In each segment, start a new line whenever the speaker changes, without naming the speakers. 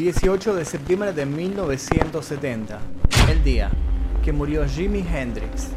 18 de septiembre de 1970, el día que murió Jimi Hendrix.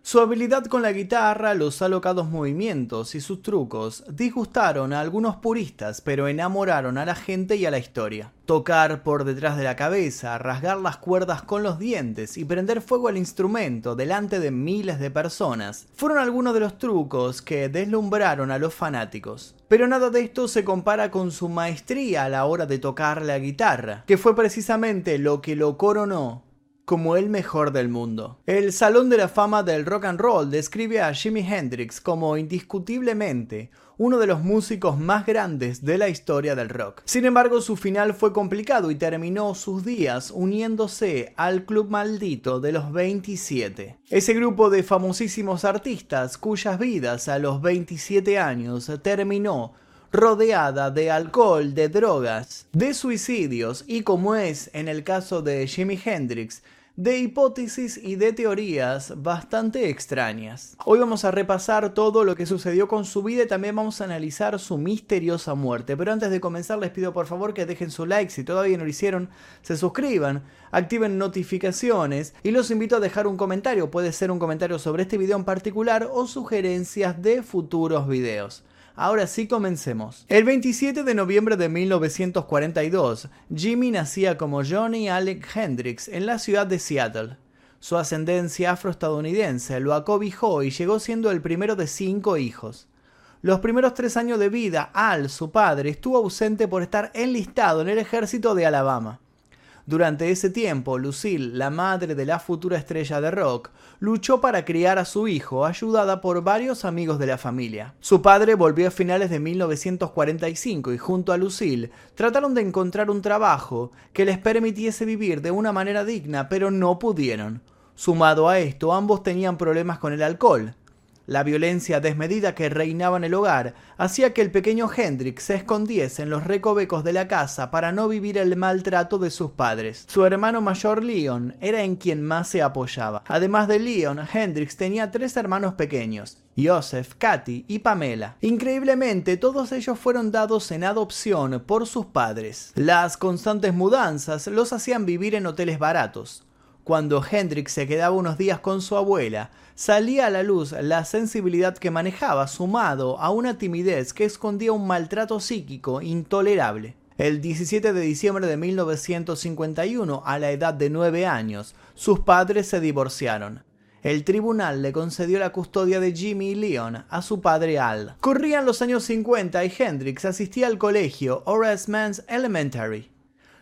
Su habilidad con la guitarra, los alocados movimientos y sus trucos disgustaron a algunos puristas, pero enamoraron a la gente y a la historia. Tocar por detrás de la cabeza, rasgar las cuerdas con los dientes y prender fuego al instrumento delante de miles de personas fueron algunos de los trucos que deslumbraron a los fanáticos. Pero nada de esto se compara con su maestría a la hora de tocar la guitarra, que fue precisamente lo que lo coronó como el mejor del mundo. El Salón de la Fama del Rock and Roll describe a Jimi Hendrix como indiscutiblemente uno de los músicos más grandes de la historia del rock. Sin embargo, su final fue complicado y terminó sus días uniéndose al Club Maldito de los 27. Ese grupo de famosísimos artistas cuyas vidas a los 27 años terminó rodeada de alcohol, de drogas, de suicidios y como es en el caso de Jimi Hendrix, de hipótesis y de teorías bastante extrañas. Hoy vamos a repasar todo lo que sucedió con su vida y también vamos a analizar su misteriosa muerte. Pero antes de comenzar les pido por favor que dejen su like si todavía no lo hicieron, se suscriban, activen notificaciones y los invito a dejar un comentario. Puede ser un comentario sobre este video en particular o sugerencias de futuros videos. Ahora sí comencemos. El 27 de noviembre de 1942, Jimmy nacía como Johnny Alec Hendrix en la ciudad de Seattle. Su ascendencia afroestadounidense lo acobijó y llegó siendo el primero de cinco hijos. Los primeros tres años de vida, Al, su padre, estuvo ausente por estar enlistado en el ejército de Alabama. Durante ese tiempo, Lucille, la madre de la futura estrella de rock, luchó para criar a su hijo, ayudada por varios amigos de la familia. Su padre volvió a finales de 1945 y junto a Lucille trataron de encontrar un trabajo que les permitiese vivir de una manera digna, pero no pudieron. Sumado a esto, ambos tenían problemas con el alcohol. La violencia desmedida que reinaba en el hogar hacía que el pequeño Hendrik se escondiese en los recovecos de la casa para no vivir el maltrato de sus padres. Su hermano mayor Leon era en quien más se apoyaba. Además de Leon, Hendrix tenía tres hermanos pequeños, Joseph, Katy y Pamela. Increíblemente, todos ellos fueron dados en adopción por sus padres. Las constantes mudanzas los hacían vivir en hoteles baratos. Cuando Hendrix se quedaba unos días con su abuela, salía a la luz la sensibilidad que manejaba sumado a una timidez que escondía un maltrato psíquico intolerable. El 17 de diciembre de 1951, a la edad de 9 años, sus padres se divorciaron. El tribunal le concedió la custodia de Jimmy y Leon a su padre Al. Corrían los años 50 y Hendrix asistía al colegio Horace Man's Elementary.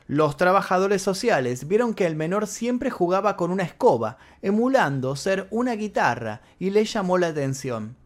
Los trabajadores sociales vieron que el menor siempre jugaba con una escoba, emulando ser una guitarra, y le llamó la atención.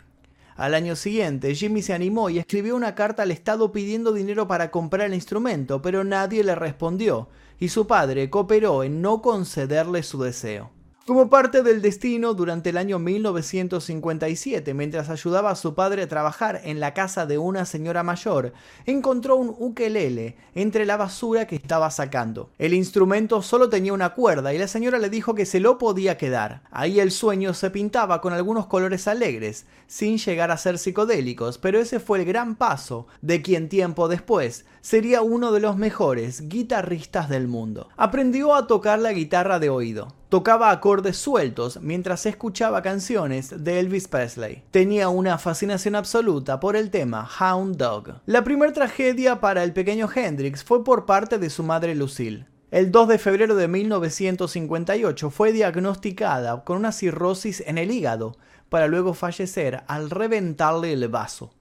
Al año siguiente, Jimmy se animó y escribió una carta al Estado pidiendo dinero para comprar el instrumento, pero nadie le respondió, y su padre cooperó en no concederle su deseo. Como parte del destino, durante el año 1957, mientras ayudaba a su padre a trabajar en la casa de una señora mayor, encontró un ukelele entre la basura que estaba sacando. El instrumento solo tenía una cuerda y la señora le dijo que se lo podía quedar. Ahí el sueño se pintaba con algunos colores alegres, sin llegar a ser psicodélicos, pero ese fue el gran paso de quien tiempo después sería uno de los mejores guitarristas del mundo. Aprendió a tocar la guitarra de oído tocaba acordes sueltos mientras escuchaba canciones de Elvis Presley. Tenía una fascinación absoluta por el tema Hound Dog. La primera tragedia para el pequeño Hendrix fue por parte de su madre Lucille. El 2 de febrero de 1958 fue diagnosticada con una cirrosis en el hígado, para luego fallecer al reventarle el vaso.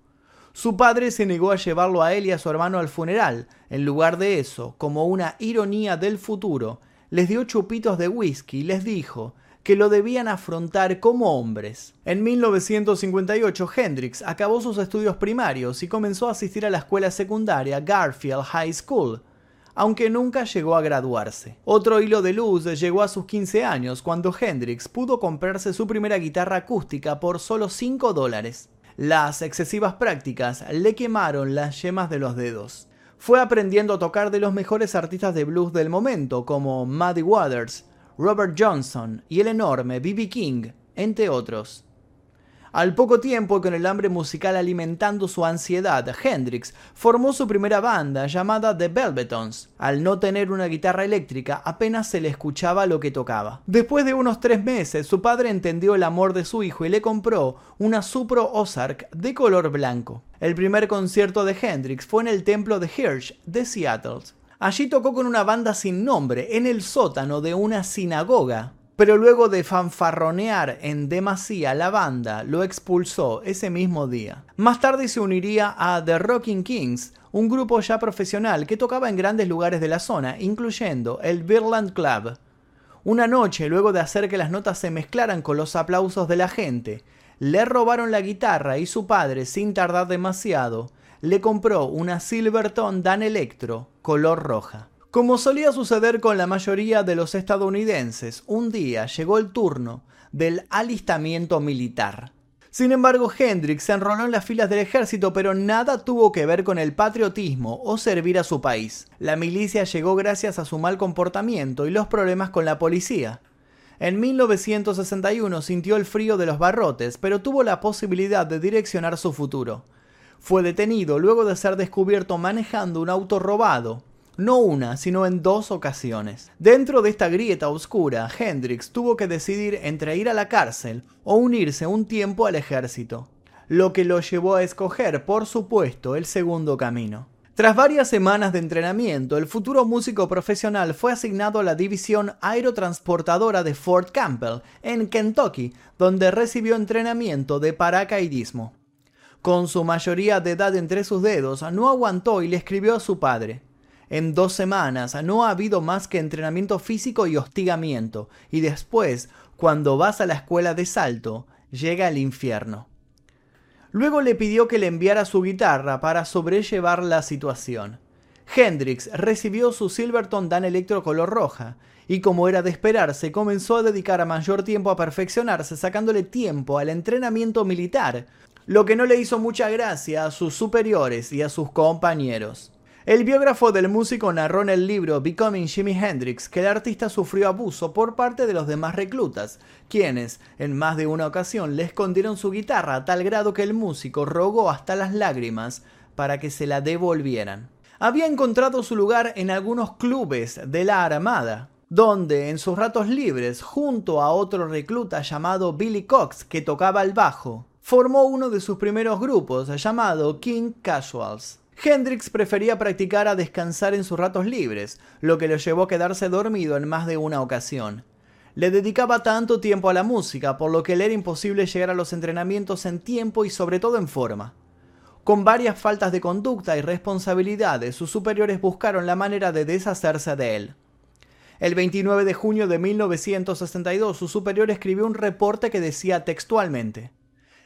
Su padre se negó a llevarlo a él y a su hermano al funeral. En lugar de eso, como una ironía del futuro, les dio chupitos de whisky y les dijo que lo debían afrontar como hombres. En 1958 Hendrix acabó sus estudios primarios y comenzó a asistir a la escuela secundaria Garfield High School, aunque nunca llegó a graduarse. Otro hilo de luz llegó a sus 15 años cuando Hendrix pudo comprarse su primera guitarra acústica por solo 5 dólares. Las excesivas prácticas le quemaron las yemas de los dedos fue aprendiendo a tocar de los mejores artistas de blues del momento, como Muddy Waters, Robert Johnson y el enorme B.B. King, entre otros. Al poco tiempo, con el hambre musical alimentando su ansiedad, Hendrix formó su primera banda llamada The Velvetons. Al no tener una guitarra eléctrica, apenas se le escuchaba lo que tocaba. Después de unos tres meses, su padre entendió el amor de su hijo y le compró una Supro Ozark de color blanco. El primer concierto de Hendrix fue en el templo de Hirsch de Seattle. Allí tocó con una banda sin nombre en el sótano de una sinagoga pero luego de fanfarronear en demasía la banda, lo expulsó ese mismo día. Más tarde se uniría a The Rocking Kings, un grupo ya profesional que tocaba en grandes lugares de la zona, incluyendo el Birland Club. Una noche, luego de hacer que las notas se mezclaran con los aplausos de la gente, le robaron la guitarra y su padre, sin tardar demasiado, le compró una Silverton Dan Electro color roja. Como solía suceder con la mayoría de los estadounidenses, un día llegó el turno del alistamiento militar. Sin embargo, Hendrix se enroló en las filas del ejército, pero nada tuvo que ver con el patriotismo o servir a su país. La milicia llegó gracias a su mal comportamiento y los problemas con la policía. En 1961 sintió el frío de los barrotes, pero tuvo la posibilidad de direccionar su futuro. Fue detenido luego de ser descubierto manejando un auto robado no una, sino en dos ocasiones. Dentro de esta grieta oscura, Hendrix tuvo que decidir entre ir a la cárcel o unirse un tiempo al ejército, lo que lo llevó a escoger, por supuesto, el segundo camino. Tras varias semanas de entrenamiento, el futuro músico profesional fue asignado a la división aerotransportadora de Fort Campbell, en Kentucky, donde recibió entrenamiento de paracaidismo. Con su mayoría de edad entre sus dedos, no aguantó y le escribió a su padre. En dos semanas no ha habido más que entrenamiento físico y hostigamiento, y después, cuando vas a la escuela de salto, llega el infierno. Luego le pidió que le enviara su guitarra para sobrellevar la situación. Hendrix recibió su Silverton Dan Electro color roja, y como era de esperarse, comenzó a dedicar mayor tiempo a perfeccionarse, sacándole tiempo al entrenamiento militar, lo que no le hizo mucha gracia a sus superiores y a sus compañeros. El biógrafo del músico narró en el libro Becoming Jimi Hendrix que el artista sufrió abuso por parte de los demás reclutas, quienes, en más de una ocasión, le escondieron su guitarra a tal grado que el músico rogó hasta las lágrimas para que se la devolvieran. Había encontrado su lugar en algunos clubes de la Armada, donde en sus ratos libres, junto a otro recluta llamado Billy Cox que tocaba el bajo, formó uno de sus primeros grupos llamado King Casuals. Hendrix prefería practicar a descansar en sus ratos libres, lo que lo llevó a quedarse dormido en más de una ocasión. Le dedicaba tanto tiempo a la música, por lo que le era imposible llegar a los entrenamientos en tiempo y sobre todo en forma. Con varias faltas de conducta y responsabilidades, sus superiores buscaron la manera de deshacerse de él. El 29 de junio de 1962, su superior escribió un reporte que decía textualmente,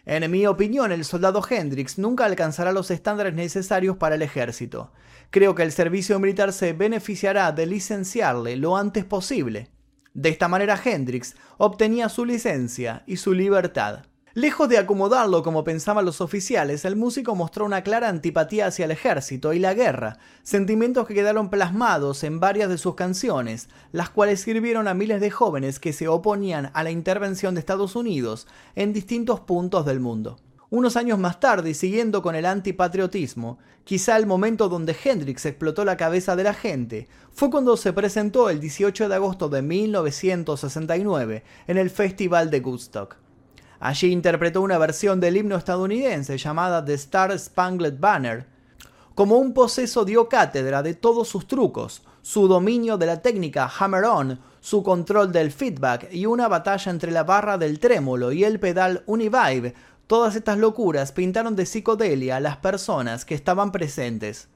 en mi opinión, el soldado Hendrix nunca alcanzará los estándares necesarios para el ejército. Creo que el servicio militar se beneficiará de licenciarle lo antes posible. De esta manera Hendrix obtenía su licencia y su libertad. Lejos de acomodarlo como pensaban los oficiales, el músico mostró una clara antipatía hacia el ejército y la guerra, sentimientos que quedaron plasmados en varias de sus canciones, las cuales sirvieron a miles de jóvenes que se oponían a la intervención de Estados Unidos en distintos puntos del mundo. Unos años más tarde, y siguiendo con el antipatriotismo, quizá el momento donde Hendrix explotó la cabeza de la gente, fue cuando se presentó el 18 de agosto de 1969 en el Festival de Woodstock. Allí interpretó una versión del himno estadounidense llamada The Star Spangled Banner. Como un poseso dio cátedra de todos sus trucos, su dominio de la técnica hammer-on, su control del feedback y una batalla entre la barra del trémolo y el pedal Univibe. Todas estas locuras pintaron de psicodelia a las personas que estaban presentes.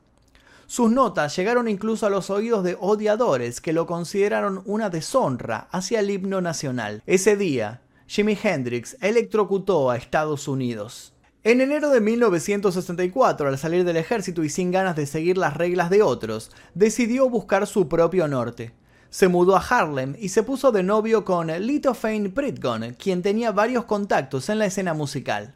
Sus notas llegaron incluso a los oídos de odiadores que lo consideraron una deshonra hacia el himno nacional. Ese día, Jimi Hendrix electrocutó a Estados Unidos. En enero de 1964, al salir del ejército y sin ganas de seguir las reglas de otros, decidió buscar su propio norte. Se mudó a Harlem y se puso de novio con Lito Fane Pritgon, quien tenía varios contactos en la escena musical.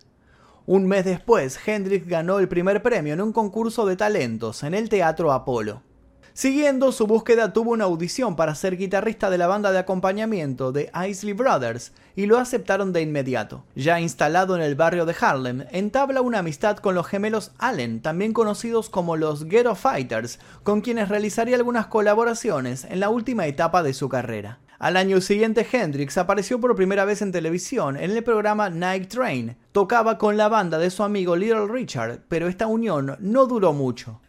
Un mes después, Hendrix ganó el primer premio en un concurso de talentos en el Teatro Apolo. Siguiendo su búsqueda tuvo una audición para ser guitarrista de la banda de acompañamiento de Isley Brothers y lo aceptaron de inmediato. Ya instalado en el barrio de Harlem, entabla una amistad con los gemelos Allen, también conocidos como los Ghetto Fighters, con quienes realizaría algunas colaboraciones en la última etapa de su carrera. Al año siguiente Hendrix apareció por primera vez en televisión en el programa Night Train. Tocaba con la banda de su amigo Little Richard, pero esta unión no duró mucho.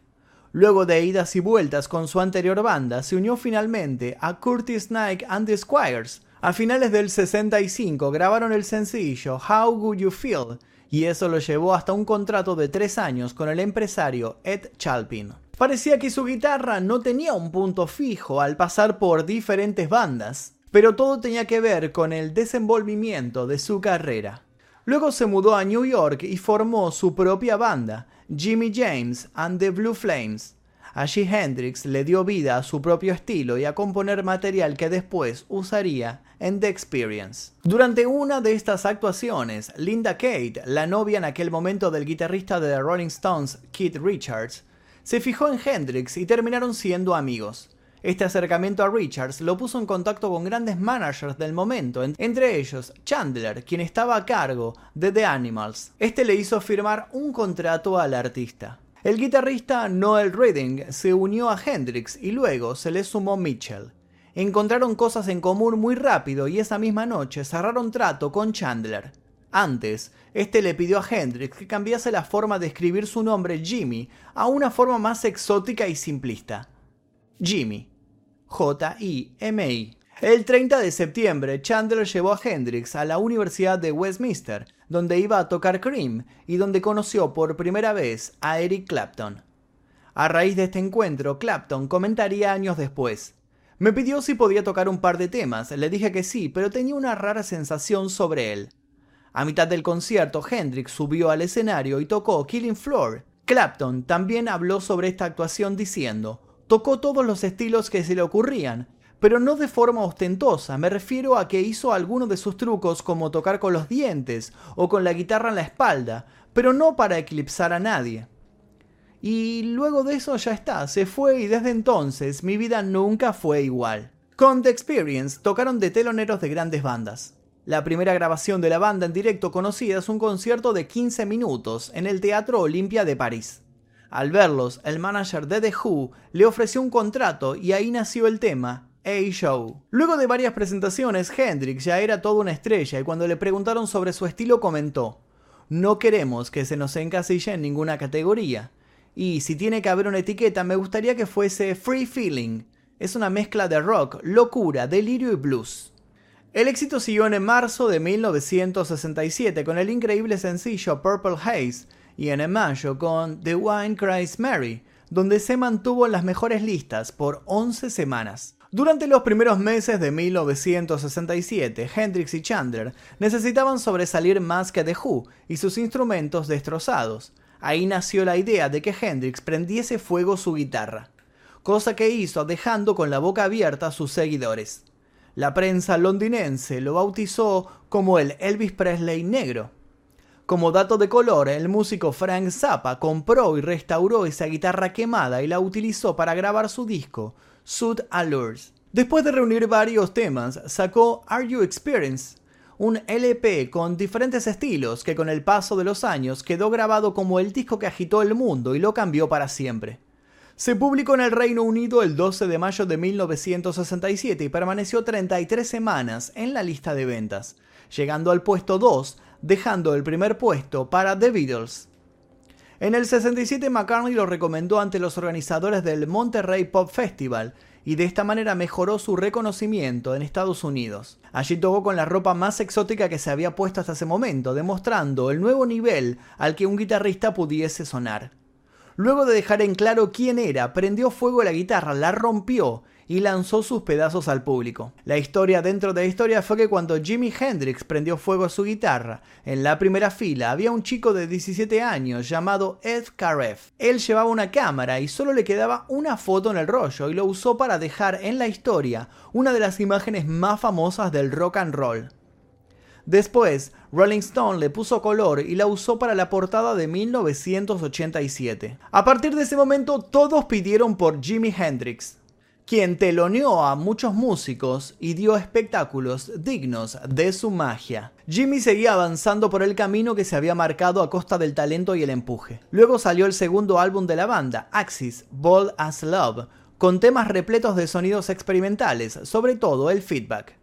Luego de idas y vueltas con su anterior banda, se unió finalmente a Curtis Nike and the Squires. A finales del 65 grabaron el sencillo How Would You Feel, y eso lo llevó hasta un contrato de tres años con el empresario Ed Chalpin. Parecía que su guitarra no tenía un punto fijo al pasar por diferentes bandas, pero todo tenía que ver con el desenvolvimiento de su carrera. Luego se mudó a New York y formó su propia banda, Jimmy James and the Blue Flames. Allí Hendrix le dio vida a su propio estilo y a componer material que después usaría en The Experience. Durante una de estas actuaciones, Linda Kate, la novia en aquel momento del guitarrista de The Rolling Stones, Keith Richards, se fijó en Hendrix y terminaron siendo amigos. Este acercamiento a Richards lo puso en contacto con grandes managers del momento, entre ellos Chandler, quien estaba a cargo de The Animals. Este le hizo firmar un contrato al artista. El guitarrista Noel Redding se unió a Hendrix y luego se le sumó Mitchell. Encontraron cosas en común muy rápido y esa misma noche cerraron trato con Chandler. Antes, este le pidió a Hendrix que cambiase la forma de escribir su nombre Jimmy a una forma más exótica y simplista. Jimmy. J-I-M-I. El 30 de septiembre, Chandler llevó a Hendrix a la Universidad de Westminster, donde iba a tocar Cream y donde conoció por primera vez a Eric Clapton. A raíz de este encuentro, Clapton comentaría años después. Me pidió si podía tocar un par de temas, le dije que sí, pero tenía una rara sensación sobre él. A mitad del concierto, Hendrix subió al escenario y tocó Killing Floor. Clapton también habló sobre esta actuación diciendo, Tocó todos los estilos que se le ocurrían, pero no de forma ostentosa, me refiero a que hizo algunos de sus trucos como tocar con los dientes o con la guitarra en la espalda, pero no para eclipsar a nadie. Y luego de eso ya está, se fue y desde entonces mi vida nunca fue igual. Con The Experience tocaron de teloneros de grandes bandas. La primera grabación de la banda en directo conocida es un concierto de 15 minutos en el Teatro Olimpia de París. Al verlos, el manager de The Who le ofreció un contrato y ahí nació el tema A-Show. Luego de varias presentaciones, Hendrix ya era toda una estrella y cuando le preguntaron sobre su estilo comentó, no queremos que se nos encasille en ninguna categoría. Y si tiene que haber una etiqueta, me gustaría que fuese Free Feeling. Es una mezcla de rock, locura, delirio y blues. El éxito siguió en marzo de 1967 con el increíble sencillo Purple Haze, y en mayo con The Wine Cries Mary, donde se mantuvo en las mejores listas por 11 semanas. Durante los primeros meses de 1967, Hendrix y Chandler necesitaban sobresalir más que The Who y sus instrumentos destrozados. Ahí nació la idea de que Hendrix prendiese fuego su guitarra, cosa que hizo dejando con la boca abierta a sus seguidores. La prensa londinense lo bautizó como el Elvis Presley negro. Como dato de color, el músico Frank Zappa compró y restauró esa guitarra quemada y la utilizó para grabar su disco, Sud Allures. Después de reunir varios temas, sacó Are You Experience, un LP con diferentes estilos que con el paso de los años quedó grabado como el disco que agitó el mundo y lo cambió para siempre. Se publicó en el Reino Unido el 12 de mayo de 1967 y permaneció 33 semanas en la lista de ventas, llegando al puesto 2 dejando el primer puesto para The Beatles. En el 67 McCartney lo recomendó ante los organizadores del Monterrey Pop Festival y de esta manera mejoró su reconocimiento en Estados Unidos. Allí tocó con la ropa más exótica que se había puesto hasta ese momento, demostrando el nuevo nivel al que un guitarrista pudiese sonar. Luego de dejar en claro quién era, prendió fuego la guitarra, la rompió y lanzó sus pedazos al público. La historia dentro de la historia fue que cuando Jimi Hendrix prendió fuego a su guitarra, en la primera fila había un chico de 17 años llamado Ed Careff. Él llevaba una cámara y solo le quedaba una foto en el rollo y lo usó para dejar en la historia una de las imágenes más famosas del rock and roll. Después, Rolling Stone le puso color y la usó para la portada de 1987. A partir de ese momento todos pidieron por Jimi Hendrix, quien teloneó a muchos músicos y dio espectáculos dignos de su magia. Jimmy seguía avanzando por el camino que se había marcado a costa del talento y el empuje. Luego salió el segundo álbum de la banda, Axis, Bold as Love, con temas repletos de sonidos experimentales, sobre todo el feedback.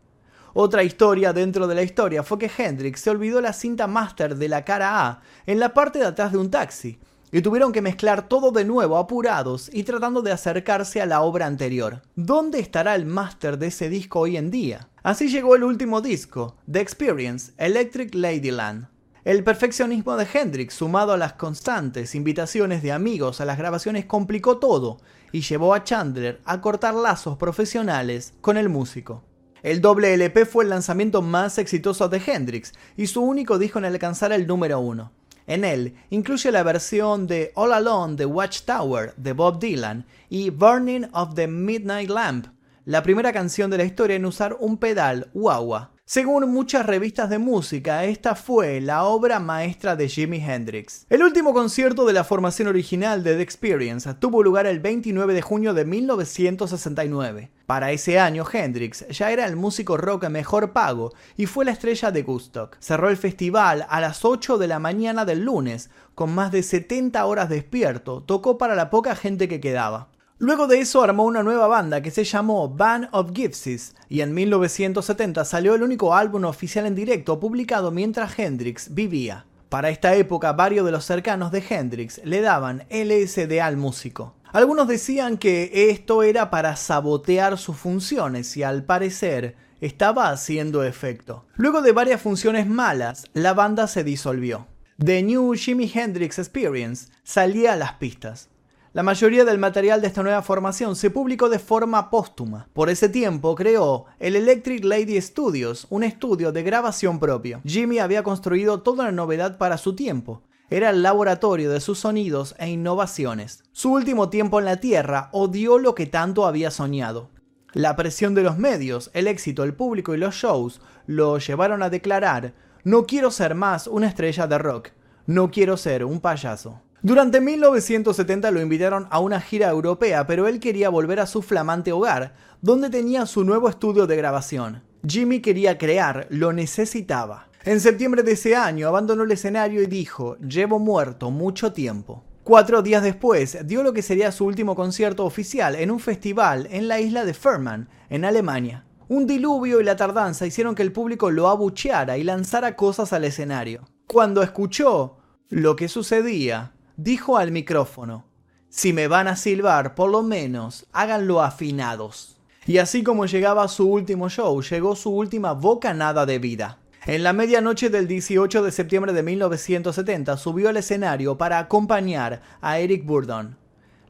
Otra historia dentro de la historia fue que Hendrix se olvidó la cinta master de la cara A en la parte de atrás de un taxi, y tuvieron que mezclar todo de nuevo apurados y tratando de acercarse a la obra anterior. ¿Dónde estará el máster de ese disco hoy en día? Así llegó el último disco, The Experience, Electric Ladyland. El perfeccionismo de Hendrix, sumado a las constantes invitaciones de amigos a las grabaciones, complicó todo y llevó a Chandler a cortar lazos profesionales con el músico. El doble LP fue el lanzamiento más exitoso de Hendrix y su único disco en alcanzar el número uno. En él incluye la versión de All Alone de Watchtower de Bob Dylan y Burning of the Midnight Lamp, la primera canción de la historia en usar un pedal wah según muchas revistas de música, esta fue la obra maestra de Jimi Hendrix. El último concierto de la formación original de The Experience tuvo lugar el 29 de junio de 1969. Para ese año, Hendrix ya era el músico rock mejor pago y fue la estrella de Gustock. Cerró el festival a las 8 de la mañana del lunes, con más de 70 horas despierto, tocó para la poca gente que quedaba. Luego de eso armó una nueva banda que se llamó Band of Gypsies y en 1970 salió el único álbum oficial en directo publicado mientras Hendrix vivía. Para esta época varios de los cercanos de Hendrix le daban LSD al músico. Algunos decían que esto era para sabotear sus funciones y al parecer estaba haciendo efecto. Luego de varias funciones malas, la banda se disolvió. The New Jimi Hendrix Experience salía a las pistas. La mayoría del material de esta nueva formación se publicó de forma póstuma. Por ese tiempo creó el Electric Lady Studios, un estudio de grabación propio. Jimmy había construido toda una novedad para su tiempo. Era el laboratorio de sus sonidos e innovaciones. Su último tiempo en la Tierra odió lo que tanto había soñado. La presión de los medios, el éxito, el público y los shows lo llevaron a declarar, no quiero ser más una estrella de rock, no quiero ser un payaso. Durante 1970 lo invitaron a una gira europea, pero él quería volver a su flamante hogar, donde tenía su nuevo estudio de grabación. Jimmy quería crear, lo necesitaba. En septiembre de ese año abandonó el escenario y dijo, llevo muerto mucho tiempo. Cuatro días después dio lo que sería su último concierto oficial en un festival en la isla de Fehmarn, en Alemania. Un diluvio y la tardanza hicieron que el público lo abucheara y lanzara cosas al escenario. Cuando escuchó lo que sucedía, dijo al micrófono, si me van a silbar, por lo menos háganlo afinados. Y así como llegaba su último show, llegó su última bocanada de vida. En la medianoche del 18 de septiembre de 1970 subió al escenario para acompañar a Eric Burdon.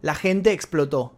La gente explotó.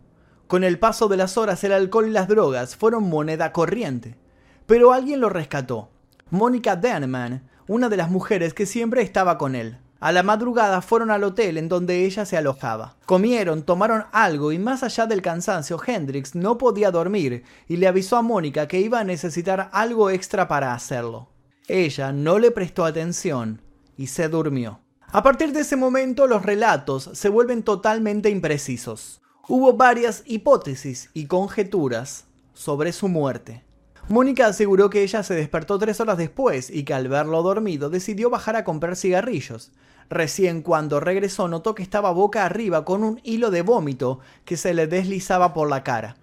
Con el paso de las horas el alcohol y las drogas fueron moneda corriente. Pero alguien lo rescató. Mónica Denman, una de las mujeres que siempre estaba con él. A la madrugada fueron al hotel en donde ella se alojaba. Comieron, tomaron algo y más allá del cansancio, Hendrix no podía dormir y le avisó a Mónica que iba a necesitar algo extra para hacerlo. Ella no le prestó atención y se durmió. A partir de ese momento los relatos se vuelven totalmente imprecisos. Hubo varias hipótesis y conjeturas sobre su muerte. Mónica aseguró que ella se despertó tres horas después y que al verlo dormido decidió bajar a comprar cigarrillos. Recién cuando regresó notó que estaba boca arriba con un hilo de vómito que se le deslizaba por la cara.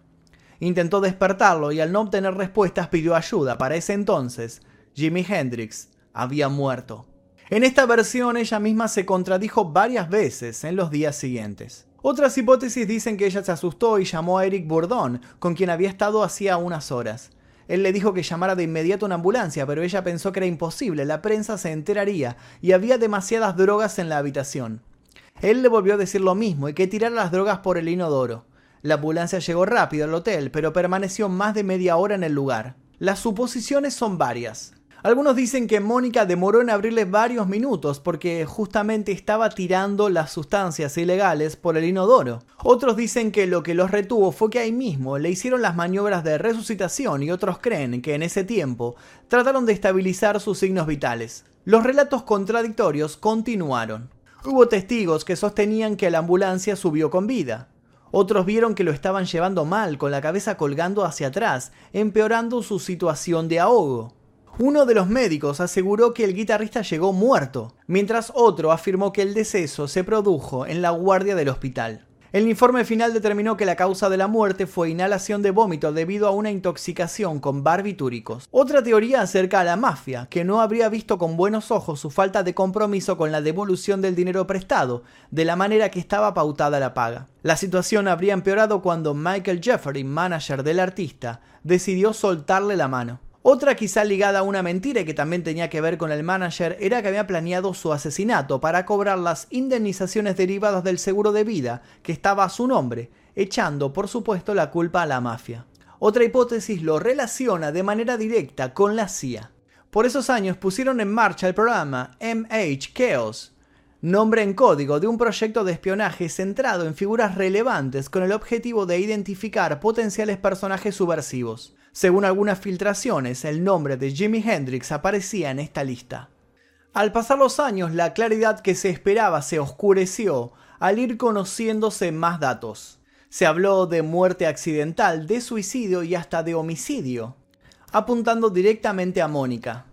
Intentó despertarlo y al no obtener respuestas pidió ayuda. Para ese entonces, Jimi Hendrix había muerto. En esta versión ella misma se contradijo varias veces en los días siguientes. Otras hipótesis dicen que ella se asustó y llamó a Eric Bourdon, con quien había estado hacía unas horas. Él le dijo que llamara de inmediato una ambulancia, pero ella pensó que era imposible, la prensa se enteraría y había demasiadas drogas en la habitación. Él le volvió a decir lo mismo y que tirara las drogas por el inodoro. La ambulancia llegó rápido al hotel, pero permaneció más de media hora en el lugar. Las suposiciones son varias. Algunos dicen que Mónica demoró en abrirle varios minutos porque justamente estaba tirando las sustancias ilegales por el inodoro. Otros dicen que lo que los retuvo fue que ahí mismo le hicieron las maniobras de resucitación y otros creen que en ese tiempo trataron de estabilizar sus signos vitales. Los relatos contradictorios continuaron. Hubo testigos que sostenían que la ambulancia subió con vida. Otros vieron que lo estaban llevando mal, con la cabeza colgando hacia atrás, empeorando su situación de ahogo. Uno de los médicos aseguró que el guitarrista llegó muerto, mientras otro afirmó que el deceso se produjo en la guardia del hospital. El informe final determinó que la causa de la muerte fue inhalación de vómito debido a una intoxicación con barbitúricos. Otra teoría acerca a la mafia, que no habría visto con buenos ojos su falta de compromiso con la devolución del dinero prestado, de la manera que estaba pautada la paga. La situación habría empeorado cuando Michael Jeffrey, manager del artista, decidió soltarle la mano. Otra quizá ligada a una mentira y que también tenía que ver con el manager era que había planeado su asesinato para cobrar las indemnizaciones derivadas del seguro de vida que estaba a su nombre, echando por supuesto la culpa a la mafia. Otra hipótesis lo relaciona de manera directa con la CIA. Por esos años pusieron en marcha el programa MH Chaos, nombre en código de un proyecto de espionaje centrado en figuras relevantes con el objetivo de identificar potenciales personajes subversivos. Según algunas filtraciones, el nombre de Jimi Hendrix aparecía en esta lista. Al pasar los años, la claridad que se esperaba se oscureció al ir conociéndose más datos. Se habló de muerte accidental, de suicidio y hasta de homicidio, apuntando directamente a Mónica.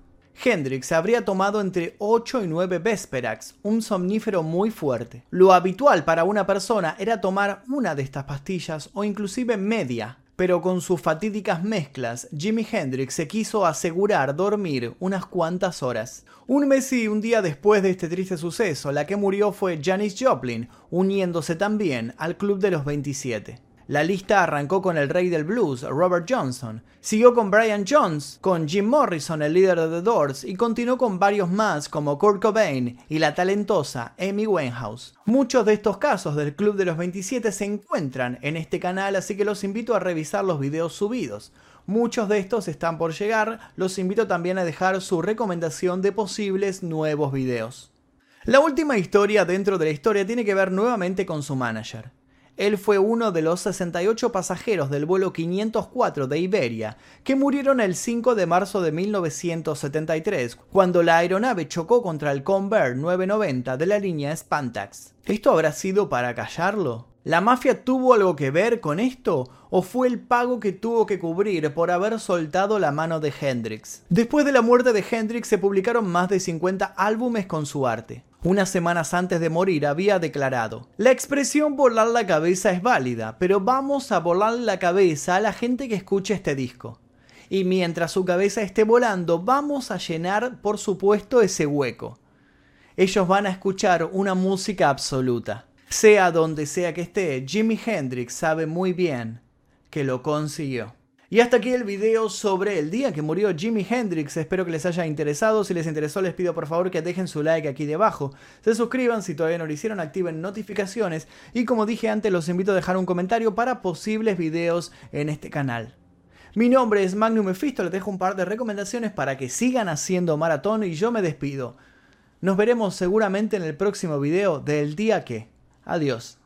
Hendrix habría tomado entre 8 y 9 Vesperax, un somnífero muy fuerte. Lo habitual para una persona era tomar una de estas pastillas o inclusive media, pero con sus fatídicas mezclas, Jimi Hendrix se quiso asegurar dormir unas cuantas horas. Un mes y un día después de este triste suceso, la que murió fue Janis Joplin, uniéndose también al Club de los 27. La lista arrancó con el rey del blues, Robert Johnson, siguió con Brian Jones, con Jim Morrison, el líder de The Doors, y continuó con varios más como Kurt Cobain y la talentosa Amy Winehouse. Muchos de estos casos del Club de los 27 se encuentran en este canal, así que los invito a revisar los videos subidos. Muchos de estos están por llegar, los invito también a dejar su recomendación de posibles nuevos videos. La última historia dentro de la historia tiene que ver nuevamente con su manager. Él fue uno de los 68 pasajeros del vuelo 504 de Iberia, que murieron el 5 de marzo de 1973, cuando la aeronave chocó contra el Convair 990 de la línea Spantax. ¿Esto habrá sido para callarlo? ¿La mafia tuvo algo que ver con esto? ¿O fue el pago que tuvo que cubrir por haber soltado la mano de Hendrix? Después de la muerte de Hendrix se publicaron más de 50 álbumes con su arte. Unas semanas antes de morir había declarado, la expresión volar la cabeza es válida, pero vamos a volar la cabeza a la gente que escuche este disco. Y mientras su cabeza esté volando, vamos a llenar, por supuesto, ese hueco. Ellos van a escuchar una música absoluta. Sea donde sea que esté, Jimi Hendrix sabe muy bien que lo consiguió. Y hasta aquí el video sobre el día que murió Jimi Hendrix. Espero que les haya interesado. Si les interesó, les pido por favor que dejen su like aquí debajo. Se suscriban si todavía no lo hicieron, activen notificaciones. Y como dije antes, los invito a dejar un comentario para posibles videos en este canal. Mi nombre es Magnum Mephisto, les dejo un par de recomendaciones para que sigan haciendo maratón y yo me despido. Nos veremos seguramente en el próximo video del día que. Adiós.